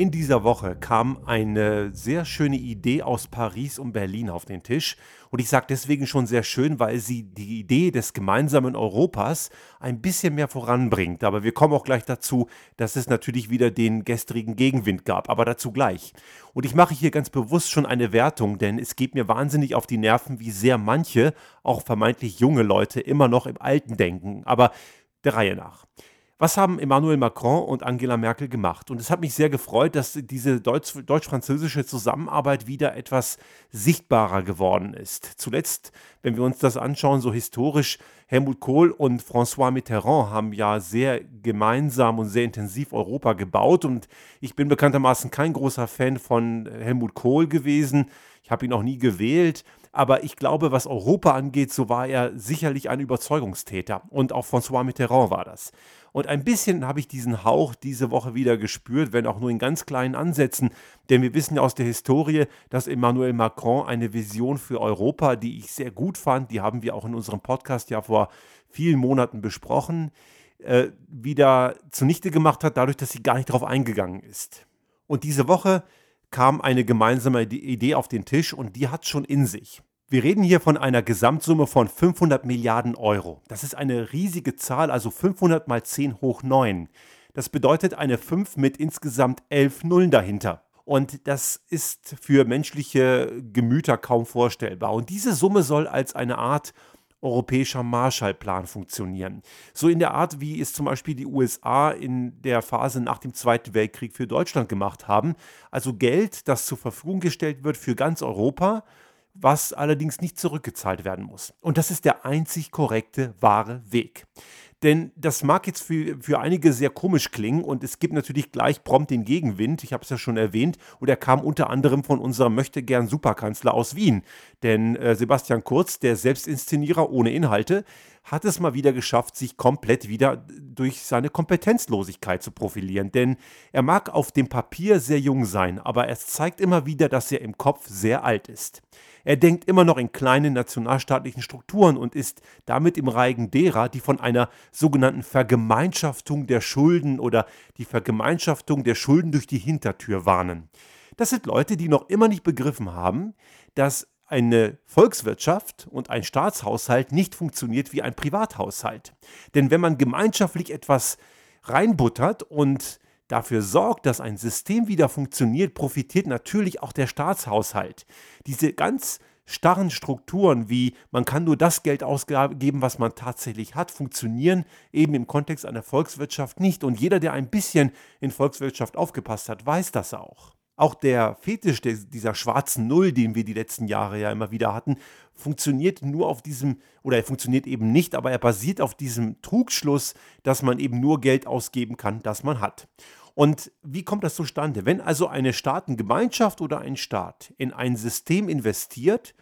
In dieser Woche kam eine sehr schöne Idee aus Paris und Berlin auf den Tisch. Und ich sage deswegen schon sehr schön, weil sie die Idee des gemeinsamen Europas ein bisschen mehr voranbringt. Aber wir kommen auch gleich dazu, dass es natürlich wieder den gestrigen Gegenwind gab. Aber dazu gleich. Und ich mache hier ganz bewusst schon eine Wertung, denn es geht mir wahnsinnig auf die Nerven, wie sehr manche, auch vermeintlich junge Leute, immer noch im Alten denken. Aber der Reihe nach. Was haben Emmanuel Macron und Angela Merkel gemacht? Und es hat mich sehr gefreut, dass diese deutsch-französische Zusammenarbeit wieder etwas sichtbarer geworden ist. Zuletzt, wenn wir uns das anschauen, so historisch, Helmut Kohl und François Mitterrand haben ja sehr gemeinsam und sehr intensiv Europa gebaut. Und ich bin bekanntermaßen kein großer Fan von Helmut Kohl gewesen. Ich habe ihn auch nie gewählt. Aber ich glaube, was Europa angeht, so war er sicherlich ein Überzeugungstäter. Und auch François Mitterrand war das. Und ein bisschen habe ich diesen Hauch diese Woche wieder gespürt, wenn auch nur in ganz kleinen Ansätzen. Denn wir wissen ja aus der Historie, dass Emmanuel Macron eine Vision für Europa, die ich sehr gut fand, die haben wir auch in unserem Podcast ja vor vielen Monaten besprochen, äh, wieder zunichte gemacht hat, dadurch, dass sie gar nicht darauf eingegangen ist. Und diese Woche kam eine gemeinsame Idee auf den Tisch und die hat schon in sich. Wir reden hier von einer Gesamtsumme von 500 Milliarden Euro. Das ist eine riesige Zahl, also 500 mal 10 hoch 9. Das bedeutet eine 5 mit insgesamt 11 Nullen dahinter. Und das ist für menschliche Gemüter kaum vorstellbar. Und diese Summe soll als eine Art europäischer Marshallplan funktionieren. So in der Art, wie es zum Beispiel die USA in der Phase nach dem Zweiten Weltkrieg für Deutschland gemacht haben. Also Geld, das zur Verfügung gestellt wird für ganz Europa was allerdings nicht zurückgezahlt werden muss. Und das ist der einzig korrekte, wahre Weg. Denn das mag jetzt für, für einige sehr komisch klingen und es gibt natürlich gleich prompt den Gegenwind. Ich habe es ja schon erwähnt und er kam unter anderem von unserem Möchtegern Superkanzler aus Wien. Denn äh, Sebastian Kurz, der Selbstinszenierer ohne Inhalte, hat es mal wieder geschafft, sich komplett wieder durch seine Kompetenzlosigkeit zu profilieren. Denn er mag auf dem Papier sehr jung sein, aber es zeigt immer wieder, dass er im Kopf sehr alt ist. Er denkt immer noch in kleinen nationalstaatlichen Strukturen und ist damit im Reigen derer, die von einer sogenannten Vergemeinschaftung der Schulden oder die Vergemeinschaftung der Schulden durch die Hintertür warnen. Das sind Leute, die noch immer nicht begriffen haben, dass eine Volkswirtschaft und ein Staatshaushalt nicht funktioniert wie ein Privathaushalt. Denn wenn man gemeinschaftlich etwas reinbuttert und dafür sorgt, dass ein System wieder funktioniert, profitiert natürlich auch der Staatshaushalt. Diese ganz starren Strukturen wie man kann nur das Geld ausgeben, was man tatsächlich hat, funktionieren eben im Kontext einer Volkswirtschaft nicht. Und jeder, der ein bisschen in Volkswirtschaft aufgepasst hat, weiß das auch. Auch der Fetisch dieser schwarzen Null, den wir die letzten Jahre ja immer wieder hatten, funktioniert nur auf diesem, oder er funktioniert eben nicht, aber er basiert auf diesem Trugschluss, dass man eben nur Geld ausgeben kann, das man hat. Und wie kommt das zustande? Wenn also eine Staatengemeinschaft oder ein Staat in ein System investiert,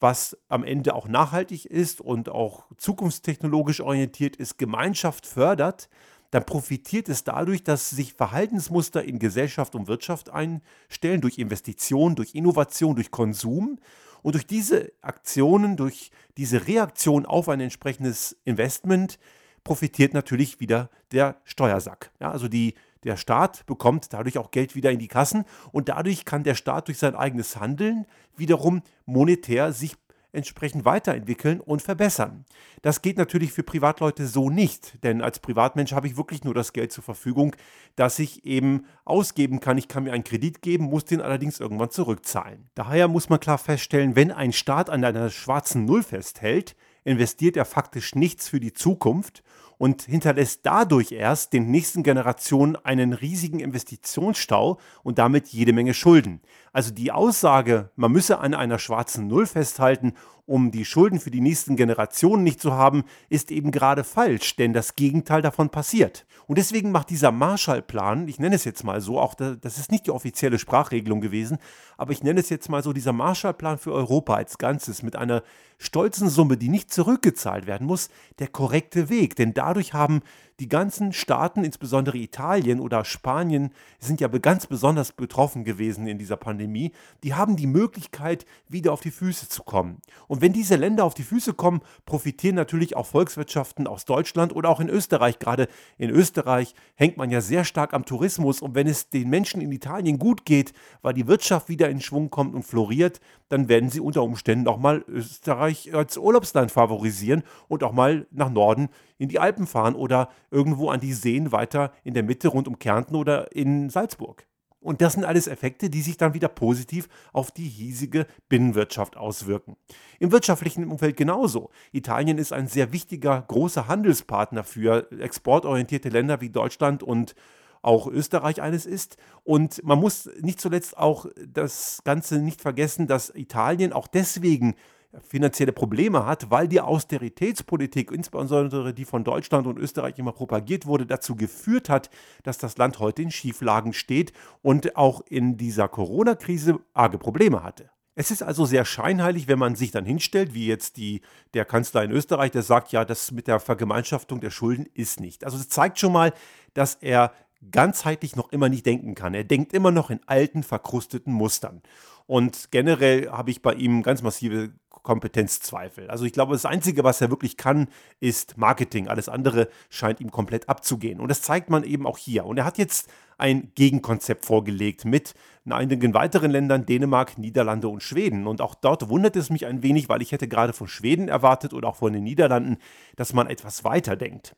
was am Ende auch nachhaltig ist und auch zukunftstechnologisch orientiert ist, Gemeinschaft fördert, dann profitiert es dadurch, dass sich Verhaltensmuster in Gesellschaft und Wirtschaft einstellen, durch Investitionen, durch Innovation, durch Konsum. Und durch diese Aktionen, durch diese Reaktion auf ein entsprechendes Investment profitiert natürlich wieder der Steuersack. Ja, also die der Staat bekommt dadurch auch Geld wieder in die Kassen und dadurch kann der Staat durch sein eigenes Handeln wiederum monetär sich entsprechend weiterentwickeln und verbessern. Das geht natürlich für Privatleute so nicht, denn als Privatmensch habe ich wirklich nur das Geld zur Verfügung, das ich eben ausgeben kann. Ich kann mir einen Kredit geben, muss den allerdings irgendwann zurückzahlen. Daher muss man klar feststellen, wenn ein Staat an einer schwarzen Null festhält, investiert er faktisch nichts für die Zukunft und hinterlässt dadurch erst den nächsten Generationen einen riesigen Investitionsstau und damit jede Menge Schulden. Also die Aussage, man müsse an einer schwarzen Null festhalten, um die Schulden für die nächsten Generationen nicht zu haben, ist eben gerade falsch, denn das Gegenteil davon passiert. Und deswegen macht dieser Marshallplan, ich nenne es jetzt mal so, auch das ist nicht die offizielle Sprachregelung gewesen, aber ich nenne es jetzt mal so, dieser Marshallplan für Europa als Ganzes mit einer stolzen Summe, die nicht zurückgezahlt werden muss, der korrekte Weg. Denn dadurch haben die ganzen Staaten, insbesondere Italien oder Spanien, sind ja ganz besonders betroffen gewesen in dieser Pandemie, die haben die Möglichkeit, wieder auf die Füße zu kommen. Und wenn diese Länder auf die Füße kommen, profitieren natürlich auch Volkswirtschaften aus Deutschland oder auch in Österreich. Gerade in Österreich hängt man ja sehr stark am Tourismus. Und wenn es den Menschen in Italien gut geht, weil die Wirtschaft wieder in Schwung kommt und floriert, dann werden sie unter Umständen auch mal Österreich als Urlaubsland favorisieren und auch mal nach Norden in die Alpen fahren oder irgendwo an die Seen weiter in der Mitte rund um Kärnten oder in Salzburg. Und das sind alles Effekte, die sich dann wieder positiv auf die hiesige Binnenwirtschaft auswirken. Im wirtschaftlichen Umfeld genauso. Italien ist ein sehr wichtiger, großer Handelspartner für exportorientierte Länder wie Deutschland und auch Österreich eines ist. Und man muss nicht zuletzt auch das Ganze nicht vergessen, dass Italien auch deswegen finanzielle Probleme hat, weil die Austeritätspolitik, insbesondere die von Deutschland und Österreich immer propagiert wurde, dazu geführt hat, dass das Land heute in Schieflagen steht und auch in dieser Corona-Krise arge Probleme hatte. Es ist also sehr scheinheilig, wenn man sich dann hinstellt, wie jetzt die, der Kanzler in Österreich, der sagt, ja, das mit der Vergemeinschaftung der Schulden ist nicht. Also es zeigt schon mal, dass er ganzheitlich noch immer nicht denken kann. Er denkt immer noch in alten, verkrusteten Mustern. Und generell habe ich bei ihm ganz massive Kompetenzzweifel. Also ich glaube, das Einzige, was er wirklich kann, ist Marketing. Alles andere scheint ihm komplett abzugehen. Und das zeigt man eben auch hier. Und er hat jetzt ein Gegenkonzept vorgelegt mit einigen weiteren Ländern, Dänemark, Niederlande und Schweden. Und auch dort wundert es mich ein wenig, weil ich hätte gerade von Schweden erwartet oder auch von den Niederlanden, dass man etwas weiter denkt.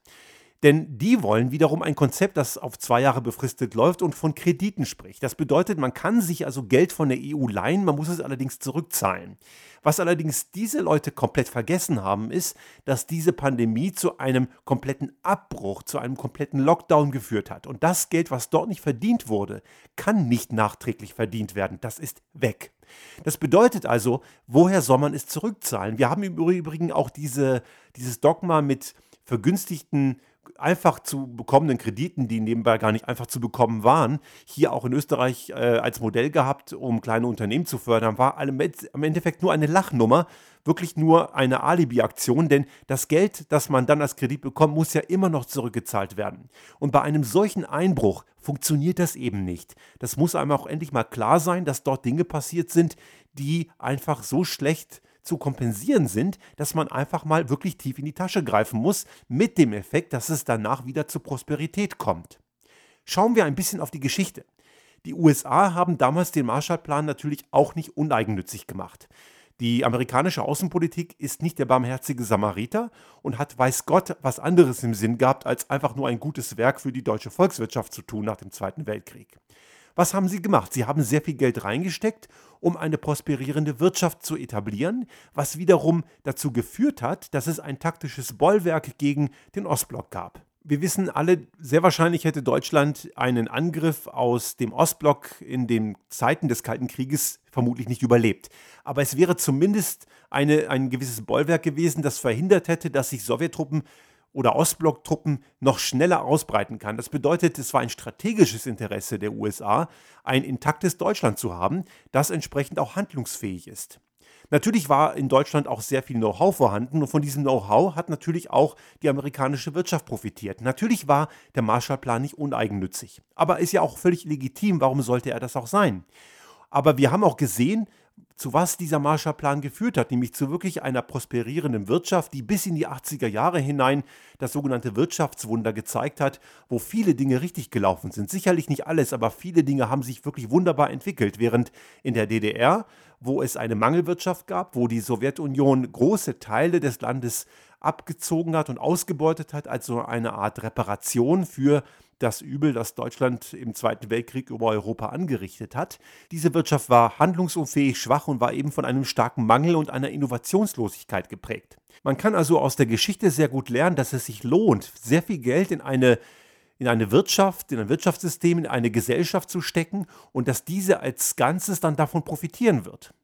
Denn die wollen wiederum ein Konzept, das auf zwei Jahre befristet läuft und von Krediten spricht. Das bedeutet, man kann sich also Geld von der EU leihen, man muss es allerdings zurückzahlen. Was allerdings diese Leute komplett vergessen haben, ist, dass diese Pandemie zu einem kompletten Abbruch, zu einem kompletten Lockdown geführt hat. Und das Geld, was dort nicht verdient wurde, kann nicht nachträglich verdient werden. Das ist weg. Das bedeutet also, woher soll man es zurückzahlen? Wir haben im Übrigen auch diese, dieses Dogma mit vergünstigten einfach zu bekommenen Krediten, die nebenbei gar nicht einfach zu bekommen waren, hier auch in Österreich äh, als Modell gehabt, um kleine Unternehmen zu fördern, war im Endeffekt nur eine Lachnummer, wirklich nur eine Alibi-Aktion, denn das Geld, das man dann als Kredit bekommt, muss ja immer noch zurückgezahlt werden. Und bei einem solchen Einbruch funktioniert das eben nicht. Das muss einem auch endlich mal klar sein, dass dort Dinge passiert sind, die einfach so schlecht zu kompensieren sind, dass man einfach mal wirklich tief in die Tasche greifen muss, mit dem Effekt, dass es danach wieder zur Prosperität kommt. Schauen wir ein bisschen auf die Geschichte. Die USA haben damals den Marshallplan natürlich auch nicht uneigennützig gemacht. Die amerikanische Außenpolitik ist nicht der barmherzige Samariter und hat, weiß Gott, was anderes im Sinn gehabt, als einfach nur ein gutes Werk für die deutsche Volkswirtschaft zu tun nach dem Zweiten Weltkrieg. Was haben sie gemacht? Sie haben sehr viel Geld reingesteckt, um eine prosperierende Wirtschaft zu etablieren, was wiederum dazu geführt hat, dass es ein taktisches Bollwerk gegen den Ostblock gab. Wir wissen alle, sehr wahrscheinlich hätte Deutschland einen Angriff aus dem Ostblock in den Zeiten des Kalten Krieges vermutlich nicht überlebt. Aber es wäre zumindest eine, ein gewisses Bollwerk gewesen, das verhindert hätte, dass sich Sowjettruppen oder Ostblocktruppen noch schneller ausbreiten kann. Das bedeutet, es war ein strategisches Interesse der USA, ein intaktes Deutschland zu haben, das entsprechend auch handlungsfähig ist. Natürlich war in Deutschland auch sehr viel Know-how vorhanden und von diesem Know-how hat natürlich auch die amerikanische Wirtschaft profitiert. Natürlich war der Marshallplan nicht uneigennützig, aber ist ja auch völlig legitim, warum sollte er das auch sein? Aber wir haben auch gesehen, zu was dieser Marshallplan geführt hat, nämlich zu wirklich einer prosperierenden Wirtschaft, die bis in die 80er Jahre hinein das sogenannte Wirtschaftswunder gezeigt hat, wo viele Dinge richtig gelaufen sind. Sicherlich nicht alles, aber viele Dinge haben sich wirklich wunderbar entwickelt, während in der DDR, wo es eine Mangelwirtschaft gab, wo die Sowjetunion große Teile des Landes abgezogen hat und ausgebeutet hat, als so eine Art Reparation für das Übel, das Deutschland im Zweiten Weltkrieg über Europa angerichtet hat. Diese Wirtschaft war handlungsunfähig, schwach und war eben von einem starken Mangel und einer Innovationslosigkeit geprägt. Man kann also aus der Geschichte sehr gut lernen, dass es sich lohnt, sehr viel Geld in eine in eine Wirtschaft, in ein Wirtschaftssystem, in eine Gesellschaft zu stecken und dass diese als Ganzes dann davon profitieren wird.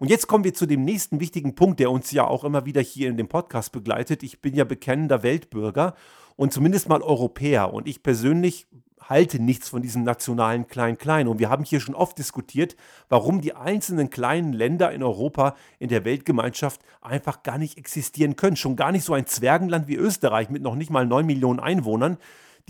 Und jetzt kommen wir zu dem nächsten wichtigen Punkt, der uns ja auch immer wieder hier in dem Podcast begleitet. Ich bin ja bekennender Weltbürger und zumindest mal Europäer. Und ich persönlich halte nichts von diesem nationalen Klein-Klein. Und wir haben hier schon oft diskutiert, warum die einzelnen kleinen Länder in Europa in der Weltgemeinschaft einfach gar nicht existieren können. Schon gar nicht so ein Zwergenland wie Österreich mit noch nicht mal 9 Millionen Einwohnern.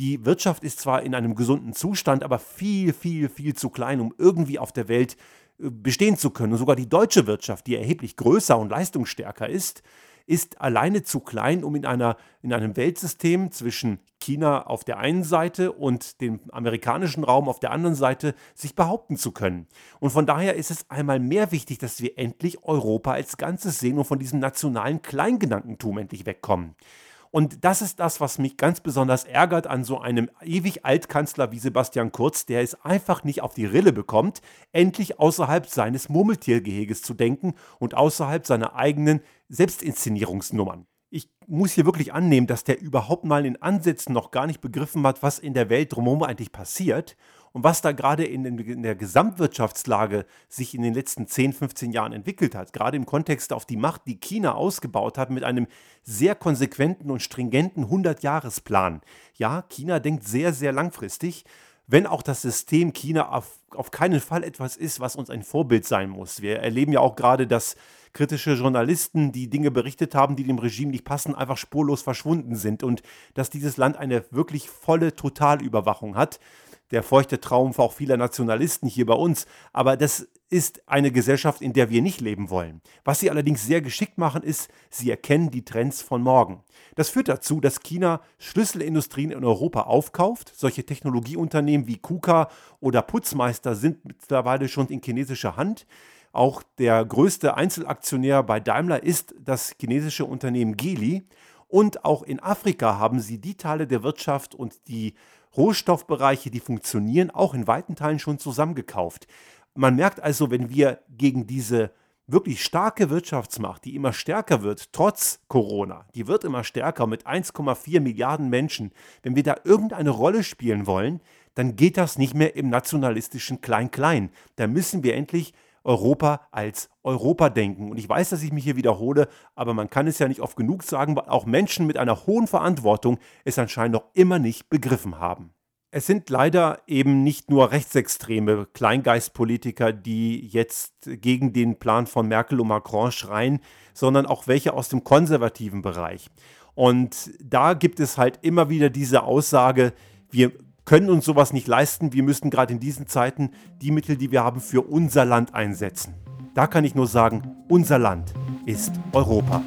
Die Wirtschaft ist zwar in einem gesunden Zustand, aber viel, viel, viel zu klein, um irgendwie auf der Welt bestehen zu können. Und sogar die deutsche Wirtschaft, die erheblich größer und leistungsstärker ist, ist alleine zu klein, um in, einer, in einem Weltsystem zwischen China auf der einen Seite und dem amerikanischen Raum auf der anderen Seite sich behaupten zu können. Und von daher ist es einmal mehr wichtig, dass wir endlich Europa als Ganzes sehen und von diesem nationalen Kleingedankentum endlich wegkommen. Und das ist das, was mich ganz besonders ärgert an so einem ewig Altkanzler wie Sebastian Kurz, der es einfach nicht auf die Rille bekommt, endlich außerhalb seines Murmeltiergeheges zu denken und außerhalb seiner eigenen Selbstinszenierungsnummern. Ich muss hier wirklich annehmen, dass der überhaupt mal in Ansätzen noch gar nicht begriffen hat, was in der Welt drumherum eigentlich passiert und was da gerade in, in, der Gesamtwirtschaftslage sich in den letzten 10, 15 Jahren entwickelt hat, gerade im Kontext auf die Macht, die China ausgebaut hat mit einem sehr konsequenten und stringenten 100-Jahres-Plan. Ja, China denkt sehr, sehr langfristig wenn auch das System China auf, auf keinen Fall etwas ist, was uns ein Vorbild sein muss. Wir erleben ja auch gerade, dass kritische Journalisten, die Dinge berichtet haben, die dem Regime nicht passen, einfach spurlos verschwunden sind und dass dieses Land eine wirklich volle Totalüberwachung hat der feuchte Traum auch vieler Nationalisten hier bei uns. Aber das ist eine Gesellschaft, in der wir nicht leben wollen. Was sie allerdings sehr geschickt machen, ist, sie erkennen die Trends von morgen. Das führt dazu, dass China Schlüsselindustrien in Europa aufkauft. Solche Technologieunternehmen wie KUKA oder Putzmeister sind mittlerweile schon in chinesischer Hand. Auch der größte Einzelaktionär bei Daimler ist das chinesische Unternehmen Geely. Und auch in Afrika haben sie die Teile der Wirtschaft und die Rohstoffbereiche, die funktionieren, auch in weiten Teilen schon zusammengekauft. Man merkt also, wenn wir gegen diese wirklich starke Wirtschaftsmacht, die immer stärker wird, trotz Corona, die wird immer stärker mit 1,4 Milliarden Menschen, wenn wir da irgendeine Rolle spielen wollen, dann geht das nicht mehr im nationalistischen Klein-Klein. Da müssen wir endlich Europa als Europa denken. Und ich weiß, dass ich mich hier wiederhole, aber man kann es ja nicht oft genug sagen, weil auch Menschen mit einer hohen Verantwortung es anscheinend noch immer nicht begriffen haben. Es sind leider eben nicht nur rechtsextreme Kleingeistpolitiker, die jetzt gegen den Plan von Merkel und Macron schreien, sondern auch welche aus dem konservativen Bereich. Und da gibt es halt immer wieder diese Aussage, wir können uns sowas nicht leisten. Wir müssen gerade in diesen Zeiten die Mittel, die wir haben, für unser Land einsetzen. Da kann ich nur sagen, unser Land ist Europa.